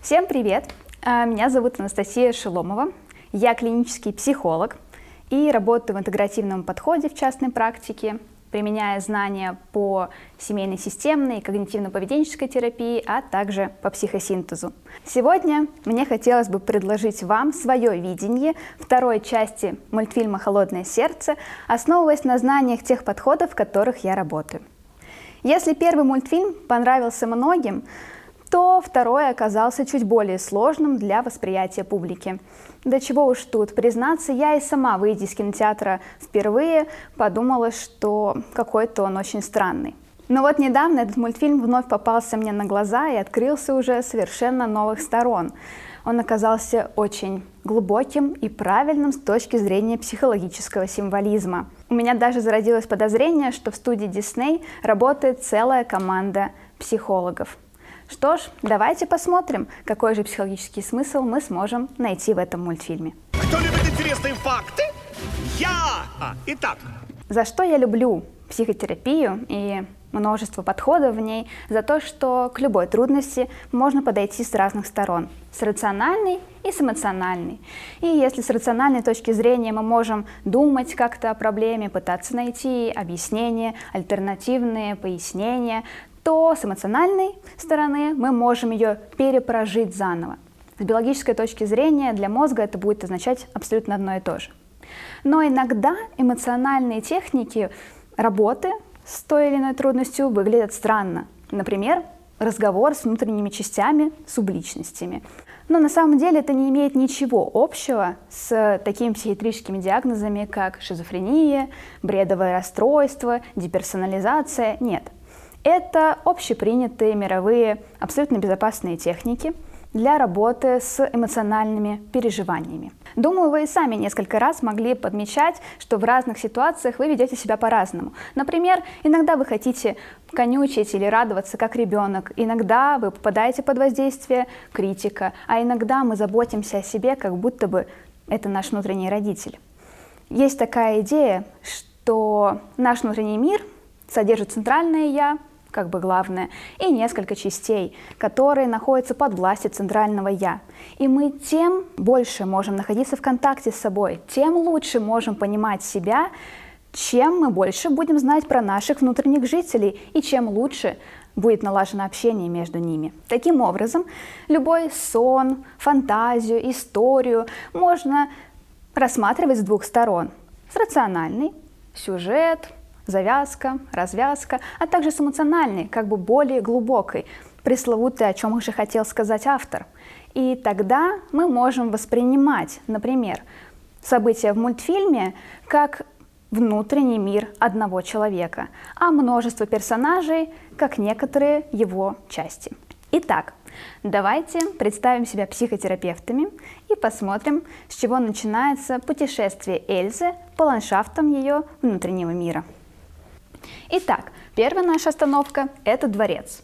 Всем привет! А, меня зовут Анастасия Шеломова. Я клинический психолог и работаю в интегративном подходе в частной практике, применяя знания по семейной системной и когнитивно-поведенческой терапии, а также по психосинтезу. Сегодня мне хотелось бы предложить вам свое видение второй части мультфильма «Холодное сердце», основываясь на знаниях тех подходов, в которых я работаю. Если первый мультфильм понравился многим, то второй оказался чуть более сложным для восприятия публики. До чего уж тут, признаться, я и сама, выйдя из кинотеатра впервые, подумала, что какой-то он очень странный. Но вот недавно этот мультфильм вновь попался мне на глаза и открылся уже совершенно новых сторон. Он оказался очень глубоким и правильным с точки зрения психологического символизма. У меня даже зародилось подозрение, что в студии Disney работает целая команда психологов. Что ж, давайте посмотрим, какой же психологический смысл мы сможем найти в этом мультфильме. Кто любит интересные факты? Я! А, итак. За что я люблю психотерапию и множество подходов в ней, за то, что к любой трудности можно подойти с разных сторон, с рациональной и с эмоциональной. И если с рациональной точки зрения мы можем думать как-то о проблеме, пытаться найти объяснения, альтернативные пояснения, то с эмоциональной стороны мы можем ее перепрожить заново. С биологической точки зрения для мозга это будет означать абсолютно одно и то же. Но иногда эмоциональные техники работы с той или иной трудностью выглядят странно. Например, разговор с внутренними частями, субличностями. Но на самом деле это не имеет ничего общего с такими психиатрическими диагнозами, как шизофрения, бредовое расстройство, деперсонализация. Нет, это общепринятые мировые абсолютно безопасные техники для работы с эмоциональными переживаниями. Думаю, вы и сами несколько раз могли подмечать, что в разных ситуациях вы ведете себя по-разному. Например, иногда вы хотите конючить или радоваться как ребенок, иногда вы попадаете под воздействие критика, а иногда мы заботимся о себе, как будто бы это наш внутренний родитель. Есть такая идея, что наш внутренний мир содержит центральное «я», как бы главное, и несколько частей, которые находятся под властью центрального «я». И мы тем больше можем находиться в контакте с собой, тем лучше можем понимать себя, чем мы больше будем знать про наших внутренних жителей и чем лучше будет налажено общение между ними. Таким образом, любой сон, фантазию, историю можно рассматривать с двух сторон. С рациональной, сюжет, завязка, развязка, а также с эмоциональной, как бы более глубокой, пресловутой, о чем уже хотел сказать автор. И тогда мы можем воспринимать, например, события в мультфильме как внутренний мир одного человека, а множество персонажей как некоторые его части. Итак, давайте представим себя психотерапевтами и посмотрим, с чего начинается путешествие Эльзы по ландшафтам ее внутреннего мира. Итак, первая наша остановка – это дворец.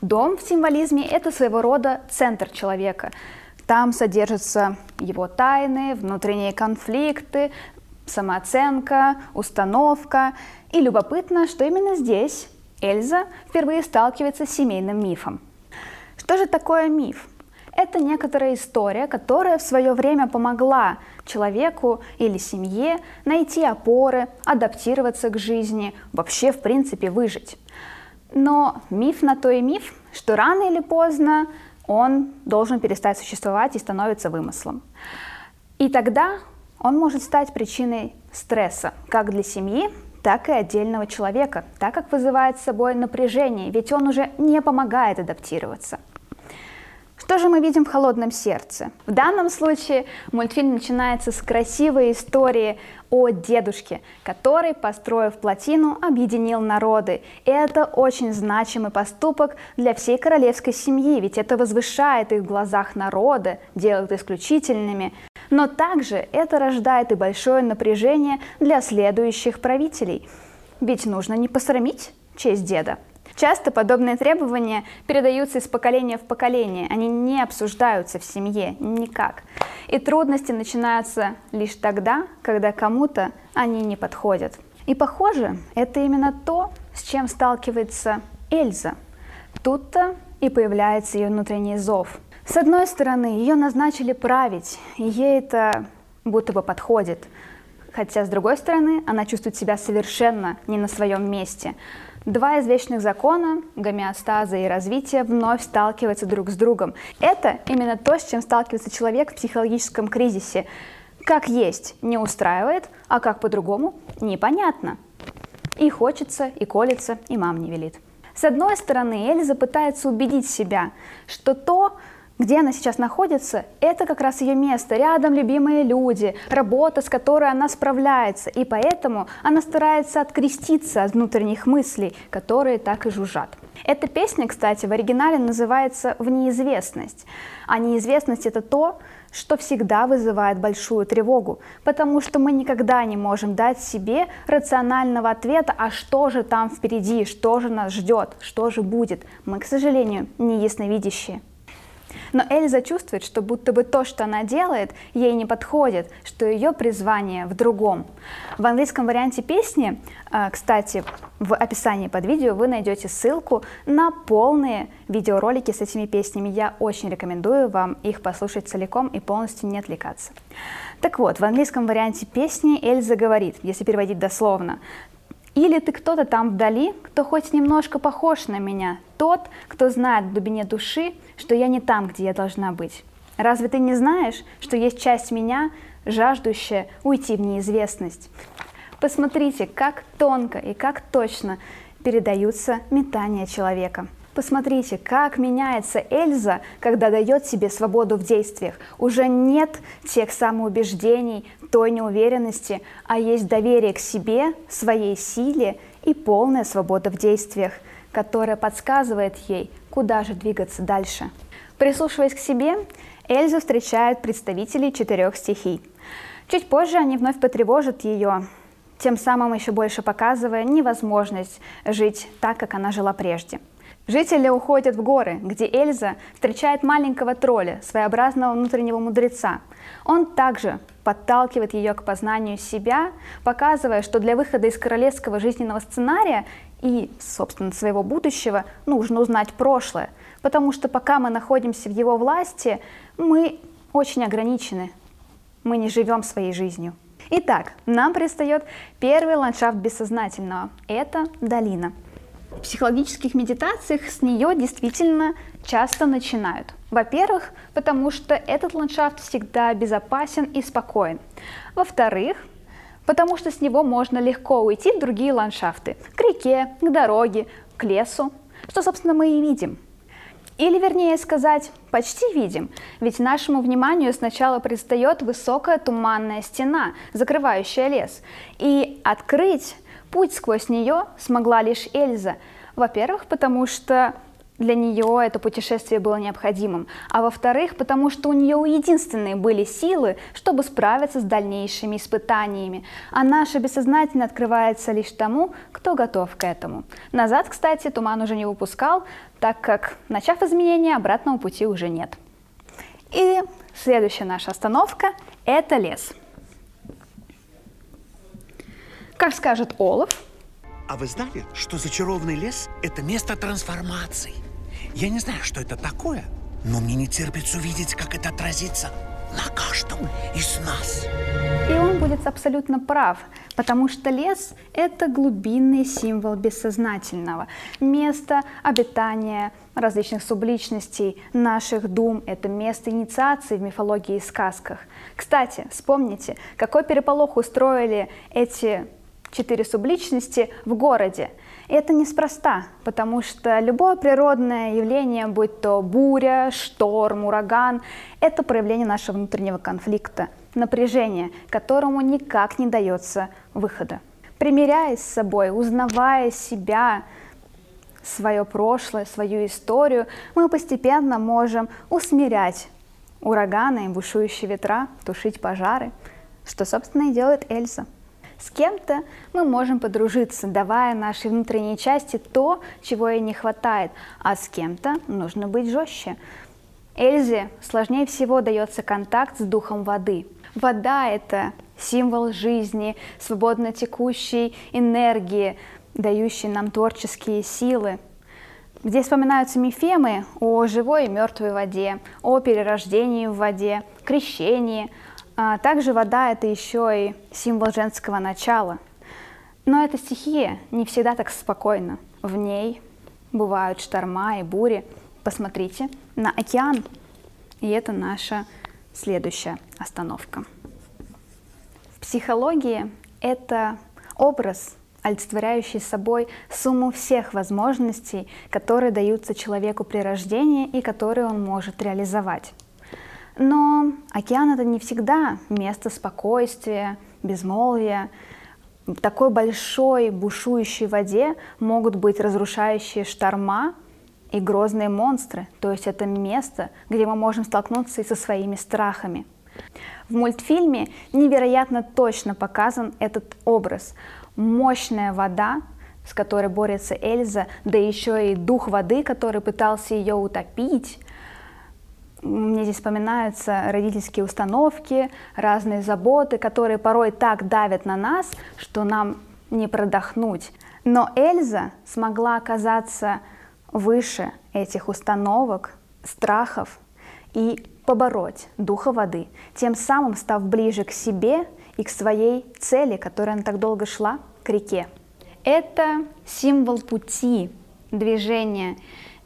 Дом в символизме – это своего рода центр человека. Там содержатся его тайны, внутренние конфликты, самооценка, установка. И любопытно, что именно здесь Эльза впервые сталкивается с семейным мифом. Что же такое миф? Это некоторая история, которая в свое время помогла человеку или семье найти опоры, адаптироваться к жизни, вообще, в принципе, выжить. Но миф на то и миф, что рано или поздно он должен перестать существовать и становится вымыслом. И тогда он может стать причиной стресса как для семьи, так и отдельного человека, так как вызывает с собой напряжение, ведь он уже не помогает адаптироваться. Что же мы видим в «Холодном сердце»? В данном случае мультфильм начинается с красивой истории о дедушке, который, построив плотину, объединил народы. И это очень значимый поступок для всей королевской семьи, ведь это возвышает их в глазах народа, делает исключительными. Но также это рождает и большое напряжение для следующих правителей. Ведь нужно не посрамить честь деда. Часто подобные требования передаются из поколения в поколение, они не обсуждаются в семье никак. И трудности начинаются лишь тогда, когда кому-то они не подходят. И похоже, это именно то, с чем сталкивается Эльза. Тут-то и появляется ее внутренний зов. С одной стороны, ее назначили править, и ей это будто бы подходит. Хотя, с другой стороны, она чувствует себя совершенно не на своем месте. Два извечных закона, гомеостаза и развития, вновь сталкиваются друг с другом. Это именно то, с чем сталкивается человек в психологическом кризисе. Как есть не устраивает, а как по-другому непонятно. И хочется, и колется, и мам не велит. С одной стороны, Эльза пытается убедить себя, что то, где она сейчас находится, это как раз ее место, рядом любимые люди, работа, с которой она справляется, и поэтому она старается откреститься от внутренних мыслей, которые так и жужжат. Эта песня, кстати, в оригинале называется «В неизвестность», а неизвестность — это то, что всегда вызывает большую тревогу, потому что мы никогда не можем дать себе рационального ответа, а что же там впереди, что же нас ждет, что же будет. Мы, к сожалению, не ясновидящие. Но Эльза чувствует, что будто бы то, что она делает, ей не подходит, что ее призвание в другом. В английском варианте песни, э, кстати, в описании под видео вы найдете ссылку на полные видеоролики с этими песнями. Я очень рекомендую вам их послушать целиком и полностью не отвлекаться. Так вот, в английском варианте песни Эльза говорит, если переводить дословно, или ты кто-то там вдали, кто хоть немножко похож на меня, тот, кто знает в глубине души, что я не там, где я должна быть. Разве ты не знаешь, что есть часть меня, жаждущая уйти в неизвестность? Посмотрите, как тонко и как точно передаются метания человека. Посмотрите, как меняется Эльза, когда дает себе свободу в действиях. Уже нет тех самоубеждений, той неуверенности, а есть доверие к себе, своей силе и полная свобода в действиях, которая подсказывает ей, куда же двигаться дальше. Прислушиваясь к себе, Эльза встречает представителей четырех стихий. Чуть позже они вновь потревожат ее, тем самым еще больше показывая невозможность жить так, как она жила прежде – Жители уходят в горы, где Эльза встречает маленького тролля, своеобразного внутреннего мудреца. Он также подталкивает ее к познанию себя, показывая, что для выхода из королевского жизненного сценария и, собственно, своего будущего нужно узнать прошлое, потому что пока мы находимся в его власти, мы очень ограничены, мы не живем своей жизнью. Итак, нам предстает первый ландшафт бессознательного – это долина – в психологических медитациях с нее действительно часто начинают. Во-первых, потому что этот ландшафт всегда безопасен и спокоен. Во-вторых, потому что с него можно легко уйти в другие ландшафты, к реке, к дороге, к лесу, что, собственно, мы и видим. Или, вернее сказать, почти видим, ведь нашему вниманию сначала предстает высокая туманная стена, закрывающая лес, и открыть Путь сквозь нее смогла лишь Эльза. Во-первых, потому что для нее это путешествие было необходимым, а во-вторых, потому что у нее единственные были силы, чтобы справиться с дальнейшими испытаниями, а наше бессознательно открывается лишь тому, кто готов к этому. Назад, кстати, туман уже не выпускал, так как, начав изменения, обратного пути уже нет. И следующая наша остановка – это лес. Как скажет Олаф. А вы знали, что зачарованный лес – это место трансформаций? Я не знаю, что это такое, но мне не терпится увидеть, как это отразится на каждом из нас. И он будет абсолютно прав, потому что лес – это глубинный символ бессознательного, место обитания различных субличностей, наших дум – это место инициации в мифологии и сказках. Кстати, вспомните, какой переполох устроили эти четыре субличности в городе. И это неспроста, потому что любое природное явление, будь то буря, шторм, ураган, это проявление нашего внутреннего конфликта, напряжения, которому никак не дается выхода. Примеряясь с собой, узнавая себя, свое прошлое, свою историю, мы постепенно можем усмирять ураганы бушующие ветра, тушить пожары, что, собственно, и делает Эльза. С кем-то мы можем подружиться, давая нашей внутренней части то, чего ей не хватает, а с кем-то нужно быть жестче. Эльзе сложнее всего дается контакт с духом воды. Вода – это символ жизни, свободно текущей энергии, дающей нам творческие силы. Здесь вспоминаются мифемы о живой и мертвой воде, о перерождении в воде, крещении. А также вода – это еще и символ женского начала. Но эта стихия не всегда так спокойна. В ней бывают шторма и бури. Посмотрите на океан. И это наша следующая остановка. В психологии это образ олицетворяющий собой сумму всех возможностей, которые даются человеку при рождении и которые он может реализовать. Но океан это не всегда место спокойствия, безмолвия. В такой большой бушующей воде могут быть разрушающие шторма и грозные монстры, то есть это место, где мы можем столкнуться и со своими страхами. В мультфильме невероятно точно показан этот образ мощная вода, с которой борется Эльза, да еще и дух воды, который пытался ее утопить. Здесь вспоминаются родительские установки, разные заботы, которые порой так давят на нас, что нам не продохнуть. Но Эльза смогла оказаться выше этих установок, страхов и побороть духа воды, тем самым став ближе к себе и к своей цели, которой она так долго шла, к реке. Это символ пути движения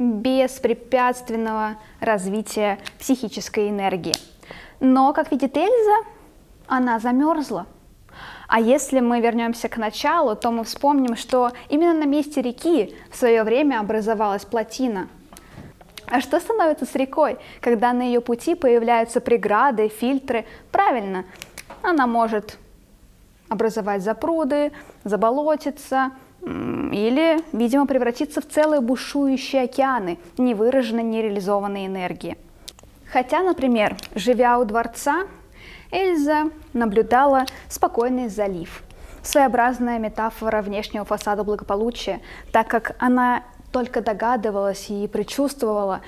беспрепятственного развития психической энергии. Но, как видит Эльза, она замерзла. А если мы вернемся к началу, то мы вспомним, что именно на месте реки в свое время образовалась плотина. А что становится с рекой, когда на ее пути появляются преграды, фильтры? Правильно, она может образовать запруды, заболотиться или, видимо, превратиться в целые бушующие океаны невыраженной, нереализованной энергии. Хотя, например, живя у дворца, Эльза наблюдала спокойный залив. Своеобразная метафора внешнего фасада благополучия, так как она только догадывалась и предчувствовала,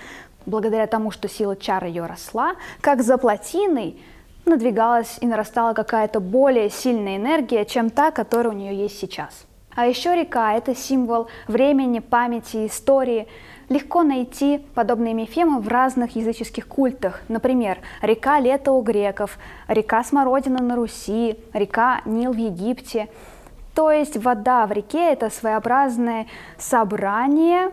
благодаря тому, что сила чар ее росла, как за плотиной надвигалась и нарастала какая-то более сильная энергия, чем та, которая у нее есть сейчас. А еще река – это символ времени, памяти, истории. Легко найти подобные мифемы в разных языческих культах. Например, река Лето у греков, река Смородина на Руси, река Нил в Египте. То есть вода в реке – это своеобразное собрание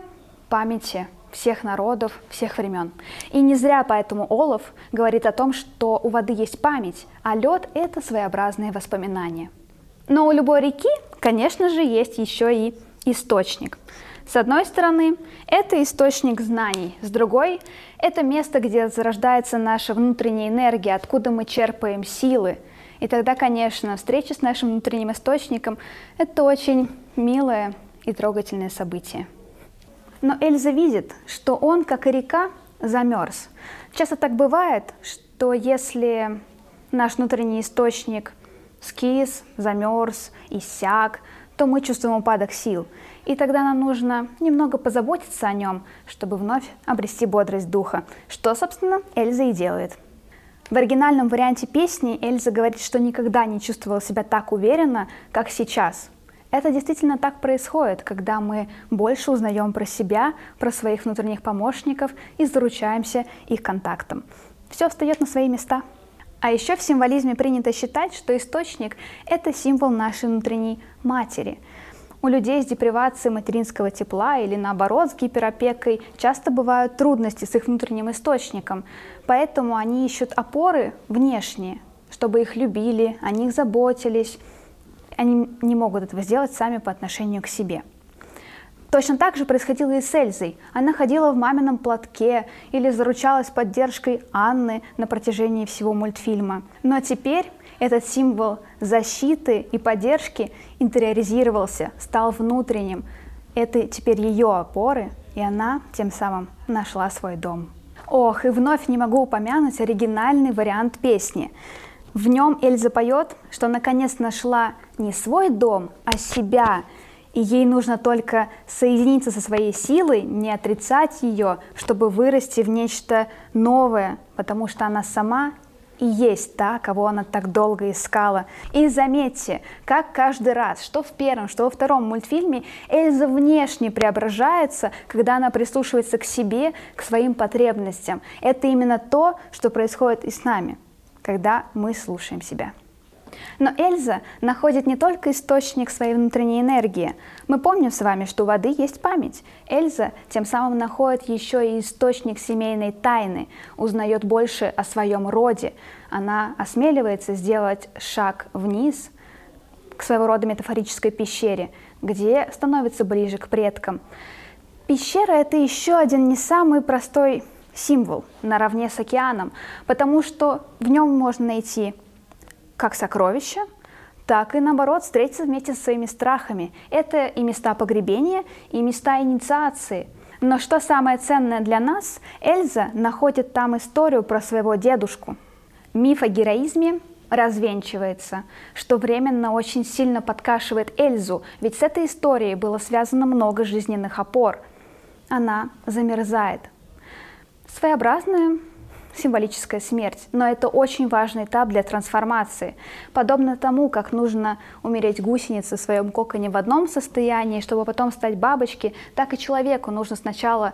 памяти всех народов, всех времен. И не зря поэтому Олаф говорит о том, что у воды есть память, а лед – это своеобразные воспоминания. Но у любой реки, конечно же, есть еще и источник. С одной стороны, это источник знаний, с другой – это место, где зарождается наша внутренняя энергия, откуда мы черпаем силы. И тогда, конечно, встреча с нашим внутренним источником – это очень милое и трогательное событие. Но Эльза видит, что он, как и река, замерз. Часто так бывает, что если наш внутренний источник скис, замерз, иссяк, то мы чувствуем упадок сил. И тогда нам нужно немного позаботиться о нем, чтобы вновь обрести бодрость духа, что, собственно, Эльза и делает. В оригинальном варианте песни Эльза говорит, что никогда не чувствовала себя так уверенно, как сейчас – это действительно так происходит, когда мы больше узнаем про себя, про своих внутренних помощников и заручаемся их контактом. Все встает на свои места. А еще в символизме принято считать, что источник – это символ нашей внутренней матери. У людей с депривацией материнского тепла или наоборот с гиперопекой часто бывают трудности с их внутренним источником, поэтому они ищут опоры внешние, чтобы их любили, о них заботились, они не могут этого сделать сами по отношению к себе. Точно так же происходило и с Эльзой. Она ходила в мамином платке или заручалась поддержкой Анны на протяжении всего мультфильма. Но теперь этот символ защиты и поддержки интериоризировался, стал внутренним. Это теперь ее опоры, и она тем самым нашла свой дом. Ох, и вновь не могу упомянуть оригинальный вариант песни. В нем Эльза поет, что наконец нашла не свой дом, а себя, и ей нужно только соединиться со своей силой, не отрицать ее, чтобы вырасти в нечто новое, потому что она сама и есть та, кого она так долго искала. И заметьте, как каждый раз, что в первом, что во втором мультфильме, Эльза внешне преображается, когда она прислушивается к себе, к своим потребностям. Это именно то, что происходит и с нами, когда мы слушаем себя. Но Эльза находит не только источник своей внутренней энергии. Мы помним с вами, что у воды есть память. Эльза тем самым находит еще и источник семейной тайны, узнает больше о своем роде. Она осмеливается сделать шаг вниз к своего рода метафорической пещере, где становится ближе к предкам. Пещера – это еще один не самый простой символ наравне с океаном, потому что в нем можно найти как сокровища, так и наоборот встретиться вместе со своими страхами. Это и места погребения, и места инициации. Но что самое ценное для нас, Эльза находит там историю про своего дедушку. Миф о героизме развенчивается, что временно очень сильно подкашивает Эльзу, ведь с этой историей было связано много жизненных опор. Она замерзает. Своеобразная символическая смерть, но это очень важный этап для трансформации. Подобно тому, как нужно умереть гусенице в своем коконе в одном состоянии, чтобы потом стать бабочки, так и человеку нужно сначала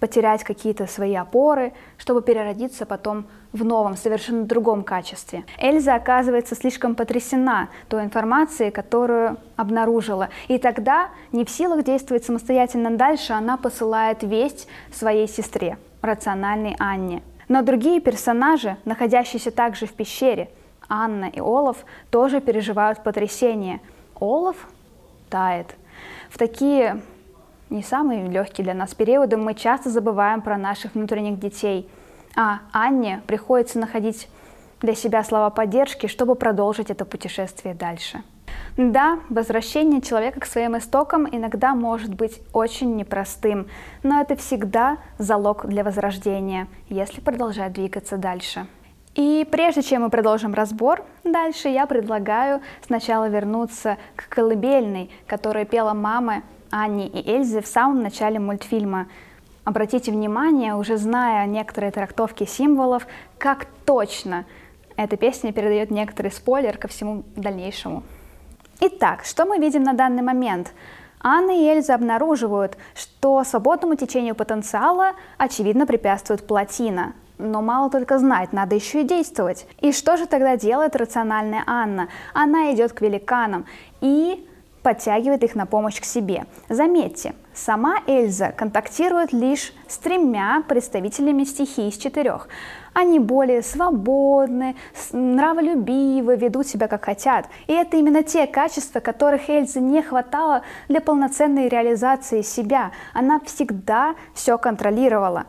потерять какие-то свои опоры, чтобы переродиться потом в новом, совершенно другом качестве. Эльза оказывается слишком потрясена той информацией, которую обнаружила. И тогда, не в силах действовать самостоятельно дальше, она посылает весть своей сестре, рациональной Анне. Но другие персонажи, находящиеся также в пещере, Анна и Олаф, тоже переживают потрясение. Олаф тает. В такие не самые легкие для нас периоды мы часто забываем про наших внутренних детей. А Анне приходится находить для себя слова поддержки, чтобы продолжить это путешествие дальше. Да, возвращение человека к своим истокам иногда может быть очень непростым, но это всегда залог для возрождения, если продолжать двигаться дальше. И прежде чем мы продолжим разбор, дальше я предлагаю сначала вернуться к колыбельной, которую пела мама Анни и Эльзы в самом начале мультфильма. Обратите внимание, уже зная некоторые трактовки символов, как точно эта песня передает некоторый спойлер ко всему дальнейшему. Итак, что мы видим на данный момент? Анна и Эльза обнаруживают, что свободному течению потенциала очевидно препятствует плотина. Но мало только знать, надо еще и действовать. И что же тогда делает рациональная Анна? Она идет к великанам и подтягивает их на помощь к себе. Заметьте, сама Эльза контактирует лишь с тремя представителями стихии из четырех. Они более свободны, нраволюбивы, ведут себя как хотят. И это именно те качества, которых Эльзе не хватало для полноценной реализации себя. Она всегда все контролировала.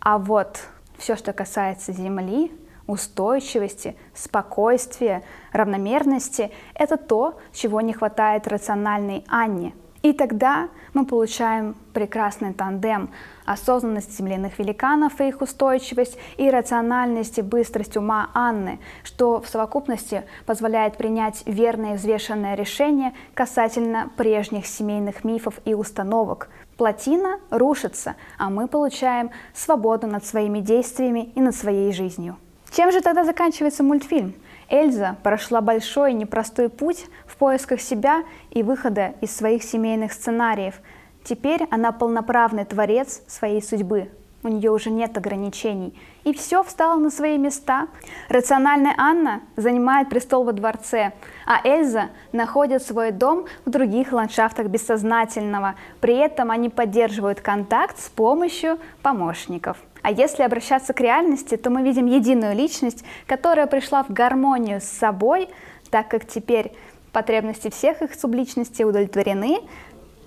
А вот все, что касается Земли, устойчивости, спокойствия, равномерности – это то, чего не хватает рациональной Анне – и тогда мы получаем прекрасный тандем осознанность земляных великанов и их устойчивость, и рациональность и быстрость ума Анны, что в совокупности позволяет принять верное и взвешенное решение касательно прежних семейных мифов и установок. Плотина рушится, а мы получаем свободу над своими действиями и над своей жизнью. Чем же тогда заканчивается мультфильм? Эльза прошла большой непростой путь в поисках себя и выхода из своих семейных сценариев. Теперь она полноправный творец своей судьбы. У нее уже нет ограничений. И все встало на свои места. Рациональная Анна занимает престол во дворце, а Эльза находит свой дом в других ландшафтах бессознательного. При этом они поддерживают контакт с помощью помощников. А если обращаться к реальности, то мы видим единую личность, которая пришла в гармонию с собой, так как теперь потребности всех их субличностей удовлетворены,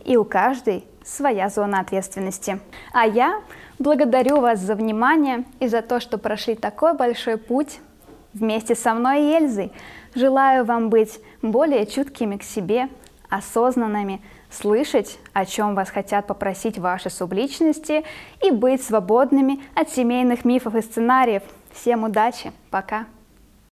и у каждой своя зона ответственности. А я благодарю вас за внимание и за то, что прошли такой большой путь вместе со мной и Эльзой. Желаю вам быть более чуткими к себе, осознанными, слышать, о чем вас хотят попросить ваши субличности и быть свободными от семейных мифов и сценариев. Всем удачи, пока!